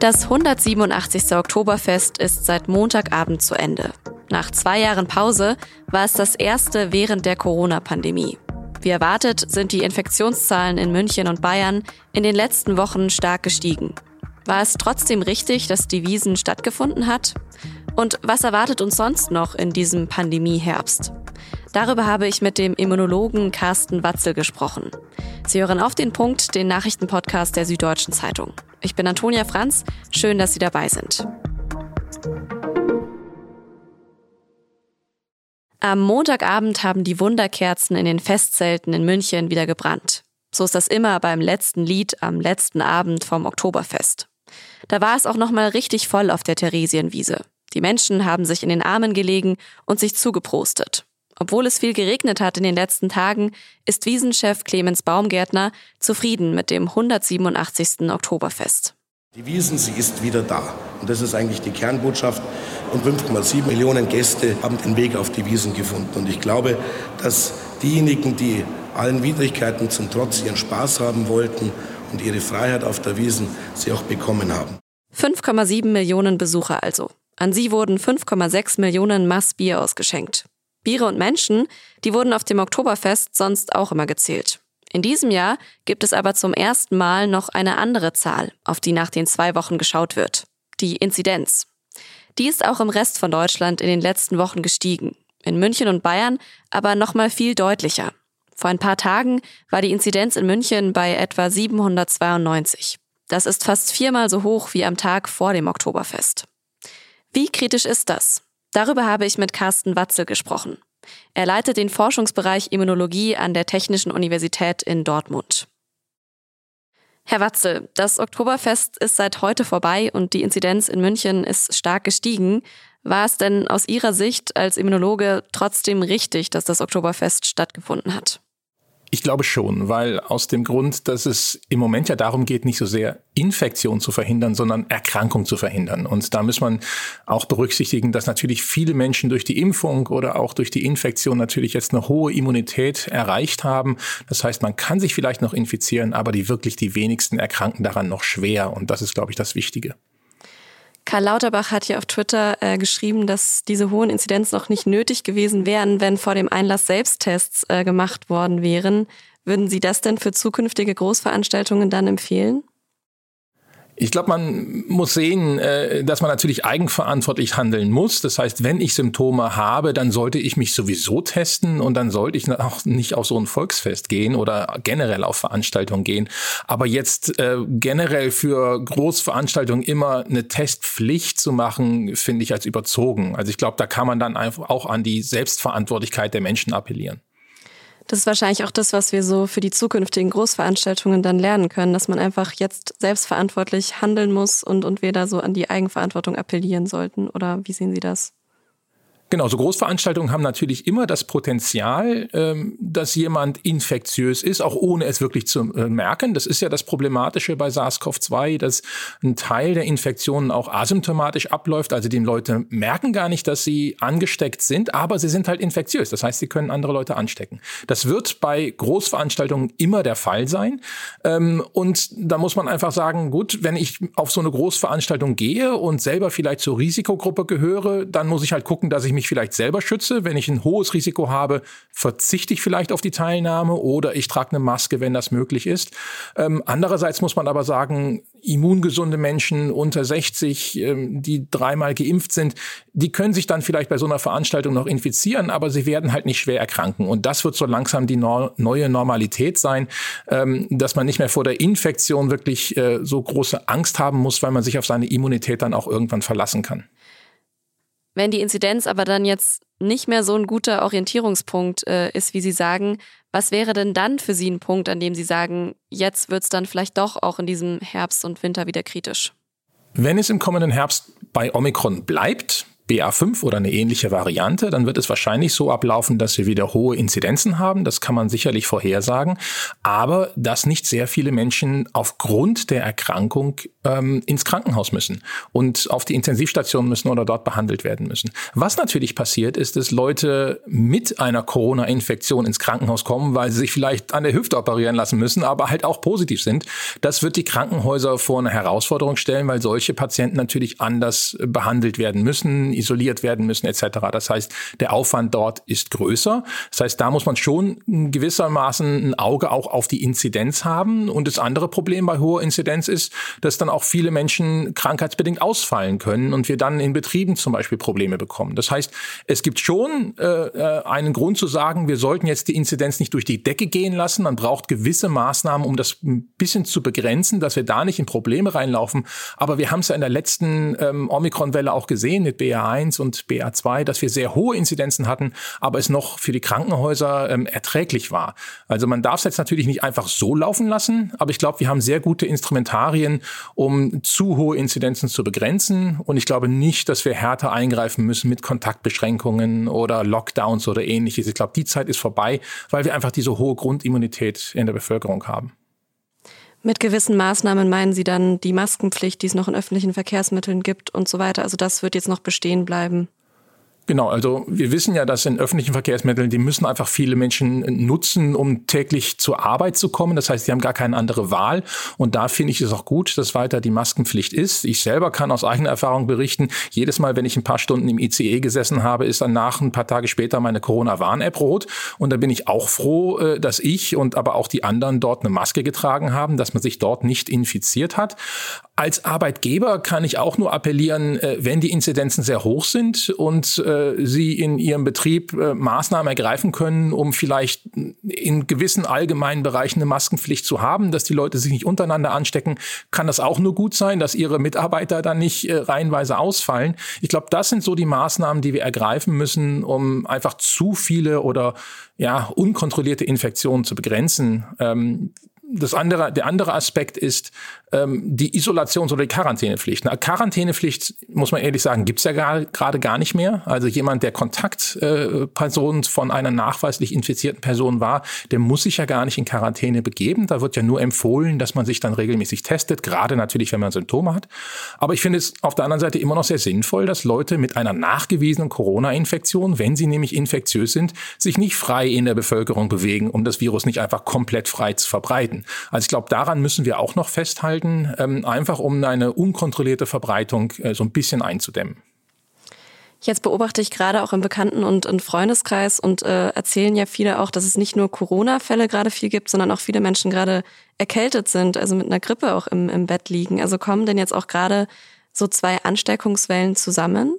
Das 187. Oktoberfest ist seit Montagabend zu Ende. Nach zwei Jahren Pause war es das erste während der Corona-Pandemie. Wie erwartet sind die Infektionszahlen in München und Bayern in den letzten Wochen stark gestiegen. War es trotzdem richtig, dass die Wiesen stattgefunden hat? Und was erwartet uns sonst noch in diesem Pandemieherbst? Darüber habe ich mit dem Immunologen Carsten Watzel gesprochen. Sie hören auf den Punkt, den Nachrichtenpodcast der Süddeutschen Zeitung. Ich bin Antonia Franz. Schön, dass Sie dabei sind. Am Montagabend haben die Wunderkerzen in den Festzelten in München wieder gebrannt. So ist das immer beim letzten Lied am letzten Abend vom Oktoberfest. Da war es auch noch mal richtig voll auf der Theresienwiese. Die Menschen haben sich in den Armen gelegen und sich zugeprostet. Obwohl es viel geregnet hat in den letzten Tagen, ist Wiesenchef Clemens Baumgärtner zufrieden mit dem 187. Oktoberfest. Die Wiesen, sie ist wieder da. Und das ist eigentlich die Kernbotschaft. Und 5,7 Millionen Gäste haben den Weg auf die Wiesen gefunden. Und ich glaube, dass diejenigen, die allen Widrigkeiten zum Trotz ihren Spaß haben wollten und ihre Freiheit auf der Wiesen, sie auch bekommen haben. 5,7 Millionen Besucher also. An sie wurden 5,6 Millionen Mass Bier ausgeschenkt. Biere und Menschen, die wurden auf dem Oktoberfest sonst auch immer gezählt. In diesem Jahr gibt es aber zum ersten Mal noch eine andere Zahl, auf die nach den zwei Wochen geschaut wird. Die Inzidenz. Die ist auch im Rest von Deutschland in den letzten Wochen gestiegen. In München und Bayern aber noch mal viel deutlicher. Vor ein paar Tagen war die Inzidenz in München bei etwa 792. Das ist fast viermal so hoch wie am Tag vor dem Oktoberfest. Wie kritisch ist das? Darüber habe ich mit Carsten Watzel gesprochen. Er leitet den Forschungsbereich Immunologie an der Technischen Universität in Dortmund. Herr Watzel, das Oktoberfest ist seit heute vorbei und die Inzidenz in München ist stark gestiegen. War es denn aus Ihrer Sicht als Immunologe trotzdem richtig, dass das Oktoberfest stattgefunden hat? Ich glaube schon, weil aus dem Grund, dass es im Moment ja darum geht, nicht so sehr Infektion zu verhindern, sondern Erkrankung zu verhindern. Und da muss man auch berücksichtigen, dass natürlich viele Menschen durch die Impfung oder auch durch die Infektion natürlich jetzt eine hohe Immunität erreicht haben. Das heißt, man kann sich vielleicht noch infizieren, aber die wirklich die wenigsten erkranken daran noch schwer. Und das ist, glaube ich, das Wichtige. Karl Lauterbach hat hier auf Twitter äh, geschrieben, dass diese hohen Inzidenzen noch nicht nötig gewesen wären, wenn vor dem Einlass Selbsttests äh, gemacht worden wären. Würden Sie das denn für zukünftige Großveranstaltungen dann empfehlen? Ich glaube, man muss sehen, äh, dass man natürlich eigenverantwortlich handeln muss. Das heißt, wenn ich Symptome habe, dann sollte ich mich sowieso testen und dann sollte ich auch nicht auf so ein Volksfest gehen oder generell auf Veranstaltungen gehen. Aber jetzt äh, generell für Großveranstaltungen immer eine Testpflicht zu machen, finde ich als überzogen. Also ich glaube, da kann man dann einfach auch an die Selbstverantwortlichkeit der Menschen appellieren. Das ist wahrscheinlich auch das, was wir so für die zukünftigen Großveranstaltungen dann lernen können, dass man einfach jetzt selbstverantwortlich handeln muss und, und wir da so an die Eigenverantwortung appellieren sollten. Oder wie sehen Sie das? Genau, so Großveranstaltungen haben natürlich immer das Potenzial, ähm, dass jemand infektiös ist, auch ohne es wirklich zu äh, merken. Das ist ja das Problematische bei SARS-CoV-2, dass ein Teil der Infektionen auch asymptomatisch abläuft. Also die Leute merken gar nicht, dass sie angesteckt sind, aber sie sind halt infektiös. Das heißt, sie können andere Leute anstecken. Das wird bei Großveranstaltungen immer der Fall sein. Ähm, und da muss man einfach sagen, gut, wenn ich auf so eine Großveranstaltung gehe und selber vielleicht zur Risikogruppe gehöre, dann muss ich halt gucken, dass ich mich vielleicht selber schütze. Wenn ich ein hohes Risiko habe, verzichte ich vielleicht auf die Teilnahme oder ich trage eine Maske, wenn das möglich ist. Ähm, andererseits muss man aber sagen, immungesunde Menschen unter 60, ähm, die dreimal geimpft sind, die können sich dann vielleicht bei so einer Veranstaltung noch infizieren, aber sie werden halt nicht schwer erkranken. Und das wird so langsam die no neue Normalität sein, ähm, dass man nicht mehr vor der Infektion wirklich äh, so große Angst haben muss, weil man sich auf seine Immunität dann auch irgendwann verlassen kann. Wenn die Inzidenz aber dann jetzt nicht mehr so ein guter Orientierungspunkt äh, ist, wie Sie sagen, was wäre denn dann für Sie ein Punkt, an dem Sie sagen, jetzt wird es dann vielleicht doch auch in diesem Herbst und Winter wieder kritisch? Wenn es im kommenden Herbst bei Omikron bleibt, BA5 oder eine ähnliche Variante, dann wird es wahrscheinlich so ablaufen, dass wir wieder hohe Inzidenzen haben. Das kann man sicherlich vorhersagen. Aber dass nicht sehr viele Menschen aufgrund der Erkrankung ähm, ins Krankenhaus müssen und auf die Intensivstation müssen oder dort behandelt werden müssen. Was natürlich passiert, ist, dass Leute mit einer Corona-Infektion ins Krankenhaus kommen, weil sie sich vielleicht an der Hüfte operieren lassen müssen, aber halt auch positiv sind. Das wird die Krankenhäuser vor eine Herausforderung stellen, weil solche Patienten natürlich anders behandelt werden müssen, isoliert werden müssen etc. Das heißt, der Aufwand dort ist größer. Das heißt, da muss man schon gewissermaßen ein Auge auch auf die Inzidenz haben. Und das andere Problem bei hoher Inzidenz ist, dass dann auch viele Menschen krankheitsbedingt ausfallen können und wir dann in Betrieben zum Beispiel Probleme bekommen. Das heißt, es gibt schon äh, äh einen Grund zu sagen, wir sollten jetzt die Inzidenz nicht durch die Decke gehen lassen. Man braucht gewisse Maßnahmen, um das ein bisschen zu begrenzen, dass wir da nicht in Probleme reinlaufen. Aber wir haben es ja in der letzten ähm, Omikron-Welle auch gesehen mit BA1 und BA2, dass wir sehr hohe Inzidenzen hatten, aber es noch für die Krankenhäuser ähm, erträglich war. Also man darf es jetzt natürlich nicht einfach so laufen lassen, aber ich glaube, wir haben sehr gute Instrumentarien, um zu hohe Inzidenzen zu begrenzen. Und ich glaube nicht, dass wir härter eingreifen müssen mit Kontaktbeschränkungen oder Lockdowns oder ähnliches. Ich glaube, die Zeit ist vorbei, weil wir einfach diese hohe Grundimmunität in der Bevölkerung haben. Mit gewissen Maßnahmen meinen Sie dann die Maskenpflicht, die es noch in öffentlichen Verkehrsmitteln gibt und so weiter. Also das wird jetzt noch bestehen bleiben. Genau, also wir wissen ja, dass in öffentlichen Verkehrsmitteln, die müssen einfach viele Menschen nutzen, um täglich zur Arbeit zu kommen. Das heißt, die haben gar keine andere Wahl. Und da finde ich es auch gut, dass weiter die Maskenpflicht ist. Ich selber kann aus eigener Erfahrung berichten, jedes Mal, wenn ich ein paar Stunden im ICE gesessen habe, ist danach ein paar Tage später meine Corona-Warn-App rot. Und da bin ich auch froh, äh, dass ich und aber auch die anderen dort eine Maske getragen haben, dass man sich dort nicht infiziert hat. Als Arbeitgeber kann ich auch nur appellieren, äh, wenn die Inzidenzen sehr hoch sind und äh, Sie in Ihrem Betrieb äh, Maßnahmen ergreifen können, um vielleicht in gewissen allgemeinen Bereichen eine Maskenpflicht zu haben, dass die Leute sich nicht untereinander anstecken, kann das auch nur gut sein, dass Ihre Mitarbeiter dann nicht reihenweise ausfallen. Ich glaube, das sind so die Maßnahmen, die wir ergreifen müssen, um einfach zu viele oder ja unkontrollierte Infektionen zu begrenzen. Ähm, das andere, der andere Aspekt ist ähm, die Isolations- oder die Quarantänepflicht. Eine Quarantänepflicht, muss man ehrlich sagen, gibt's ja gerade gar nicht mehr. Also jemand, der Kontaktperson äh, von einer nachweislich infizierten Person war, der muss sich ja gar nicht in Quarantäne begeben. Da wird ja nur empfohlen, dass man sich dann regelmäßig testet, gerade natürlich, wenn man Symptome hat. Aber ich finde es auf der anderen Seite immer noch sehr sinnvoll, dass Leute mit einer nachgewiesenen Corona-Infektion, wenn sie nämlich infektiös sind, sich nicht frei in der Bevölkerung bewegen, um das Virus nicht einfach komplett frei zu verbreiten. Also ich glaube, daran müssen wir auch noch festhalten, ähm, einfach um eine unkontrollierte Verbreitung äh, so ein bisschen einzudämmen. Jetzt beobachte ich gerade auch im Bekannten- und im Freundeskreis und äh, erzählen ja viele auch, dass es nicht nur Corona-Fälle gerade viel gibt, sondern auch viele Menschen gerade erkältet sind, also mit einer Grippe auch im, im Bett liegen. Also kommen denn jetzt auch gerade so zwei Ansteckungswellen zusammen?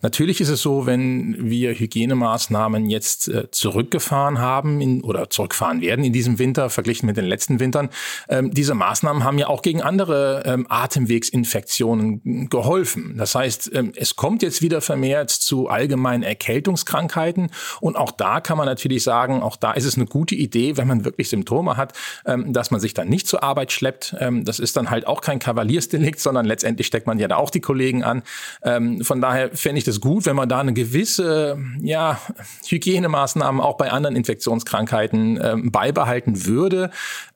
Natürlich ist es so, wenn wir Hygienemaßnahmen jetzt äh, zurückgefahren haben in, oder zurückfahren werden in diesem Winter, verglichen mit den letzten Wintern, ähm, diese Maßnahmen haben ja auch gegen andere ähm, Atemwegsinfektionen geholfen. Das heißt, ähm, es kommt jetzt wieder vermehrt zu allgemeinen Erkältungskrankheiten und auch da kann man natürlich sagen, auch da ist es eine gute Idee, wenn man wirklich Symptome hat, ähm, dass man sich dann nicht zur Arbeit schleppt. Ähm, das ist dann halt auch kein Kavaliersdelikt, sondern letztendlich steckt man ja da auch die Kollegen an. Ähm, von daher fände ich es gut, wenn man da eine gewisse ja, Hygienemaßnahmen auch bei anderen Infektionskrankheiten ähm, beibehalten würde.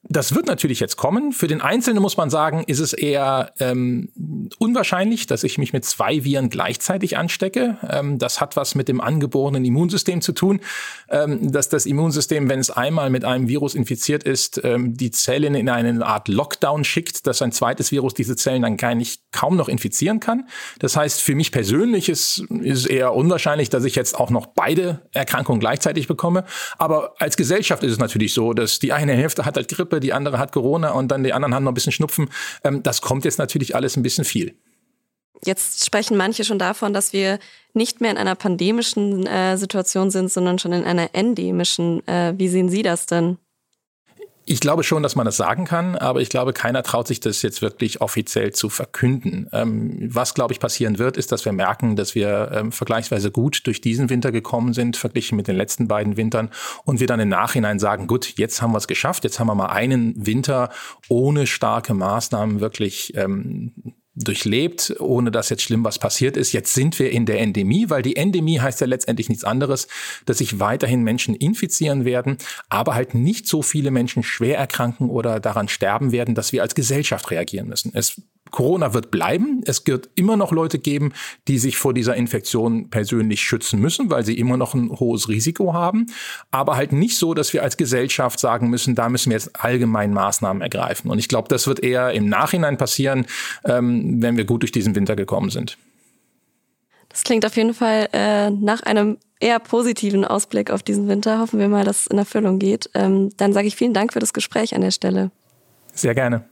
Das wird natürlich jetzt kommen. Für den Einzelnen muss man sagen, ist es eher ähm, unwahrscheinlich, dass ich mich mit zwei Viren gleichzeitig anstecke. Ähm, das hat was mit dem angeborenen Immunsystem zu tun, ähm, dass das Immunsystem, wenn es einmal mit einem Virus infiziert ist, ähm, die Zellen in eine Art Lockdown schickt, dass ein zweites Virus diese Zellen dann gar nicht kaum noch infizieren kann. Das heißt, für mich persönlich ist, ist eher unwahrscheinlich, dass ich jetzt auch noch beide Erkrankungen gleichzeitig bekomme. Aber als Gesellschaft ist es natürlich so, dass die eine Hälfte hat halt Grippe, Grippe, die andere hat Corona und dann die anderen haben noch ein bisschen Schnupfen. Ähm, das kommt jetzt natürlich alles ein bisschen viel. Jetzt sprechen manche schon davon, dass wir nicht mehr in einer pandemischen äh, Situation sind, sondern schon in einer endemischen. Äh, wie sehen Sie das denn? Ich glaube schon, dass man das sagen kann, aber ich glaube, keiner traut sich das jetzt wirklich offiziell zu verkünden. Ähm, was, glaube ich, passieren wird, ist, dass wir merken, dass wir ähm, vergleichsweise gut durch diesen Winter gekommen sind, verglichen mit den letzten beiden Wintern, und wir dann im Nachhinein sagen, gut, jetzt haben wir es geschafft, jetzt haben wir mal einen Winter ohne starke Maßnahmen wirklich ähm, durchlebt, ohne dass jetzt schlimm was passiert ist. Jetzt sind wir in der Endemie, weil die Endemie heißt ja letztendlich nichts anderes, dass sich weiterhin Menschen infizieren werden, aber halt nicht so viele Menschen schwer erkranken oder daran sterben werden, dass wir als Gesellschaft reagieren müssen. Es Corona wird bleiben. Es wird immer noch Leute geben, die sich vor dieser Infektion persönlich schützen müssen, weil sie immer noch ein hohes Risiko haben. Aber halt nicht so, dass wir als Gesellschaft sagen müssen, da müssen wir jetzt allgemein Maßnahmen ergreifen. Und ich glaube, das wird eher im Nachhinein passieren, ähm, wenn wir gut durch diesen Winter gekommen sind. Das klingt auf jeden Fall äh, nach einem eher positiven Ausblick auf diesen Winter. Hoffen wir mal, dass es in Erfüllung geht. Ähm, dann sage ich vielen Dank für das Gespräch an der Stelle. Sehr gerne.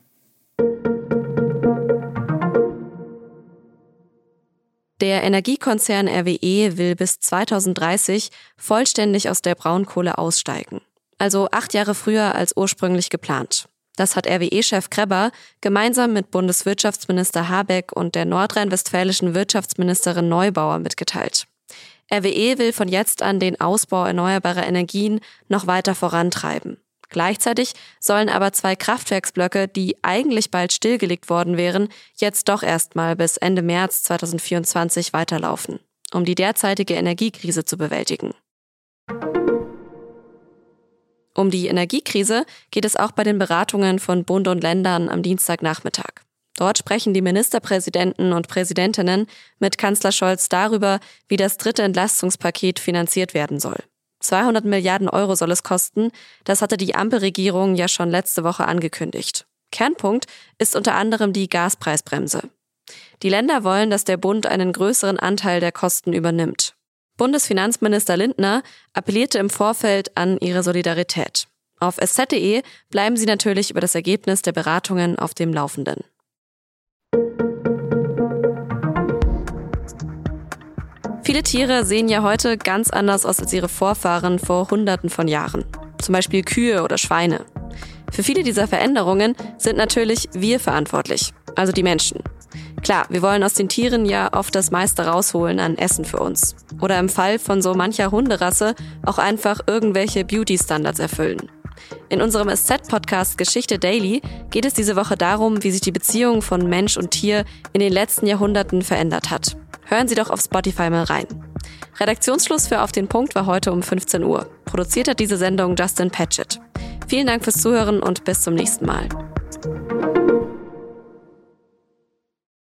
Der Energiekonzern RWE will bis 2030 vollständig aus der Braunkohle aussteigen. Also acht Jahre früher als ursprünglich geplant. Das hat RWE-Chef Kreber gemeinsam mit Bundeswirtschaftsminister Habeck und der nordrhein-westfälischen Wirtschaftsministerin Neubauer mitgeteilt. RWE will von jetzt an den Ausbau erneuerbarer Energien noch weiter vorantreiben. Gleichzeitig sollen aber zwei Kraftwerksblöcke, die eigentlich bald stillgelegt worden wären, jetzt doch erstmal bis Ende März 2024 weiterlaufen, um die derzeitige Energiekrise zu bewältigen. Um die Energiekrise geht es auch bei den Beratungen von Bund und Ländern am Dienstagnachmittag. Dort sprechen die Ministerpräsidenten und Präsidentinnen mit Kanzler Scholz darüber, wie das dritte Entlastungspaket finanziert werden soll. 200 Milliarden Euro soll es kosten. Das hatte die Ampelregierung ja schon letzte Woche angekündigt. Kernpunkt ist unter anderem die Gaspreisbremse. Die Länder wollen, dass der Bund einen größeren Anteil der Kosten übernimmt. Bundesfinanzminister Lindner appellierte im Vorfeld an ihre Solidarität. Auf sz.de bleiben Sie natürlich über das Ergebnis der Beratungen auf dem Laufenden. Viele Tiere sehen ja heute ganz anders aus als ihre Vorfahren vor Hunderten von Jahren. Zum Beispiel Kühe oder Schweine. Für viele dieser Veränderungen sind natürlich wir verantwortlich, also die Menschen. Klar, wir wollen aus den Tieren ja oft das meiste rausholen an Essen für uns. Oder im Fall von so mancher Hunderasse auch einfach irgendwelche Beauty-Standards erfüllen. In unserem SZ-Podcast Geschichte Daily geht es diese Woche darum, wie sich die Beziehung von Mensch und Tier in den letzten Jahrhunderten verändert hat. Hören Sie doch auf Spotify mal rein. Redaktionsschluss für Auf den Punkt war heute um 15 Uhr. Produziert hat diese Sendung Justin Patchett. Vielen Dank fürs Zuhören und bis zum nächsten Mal.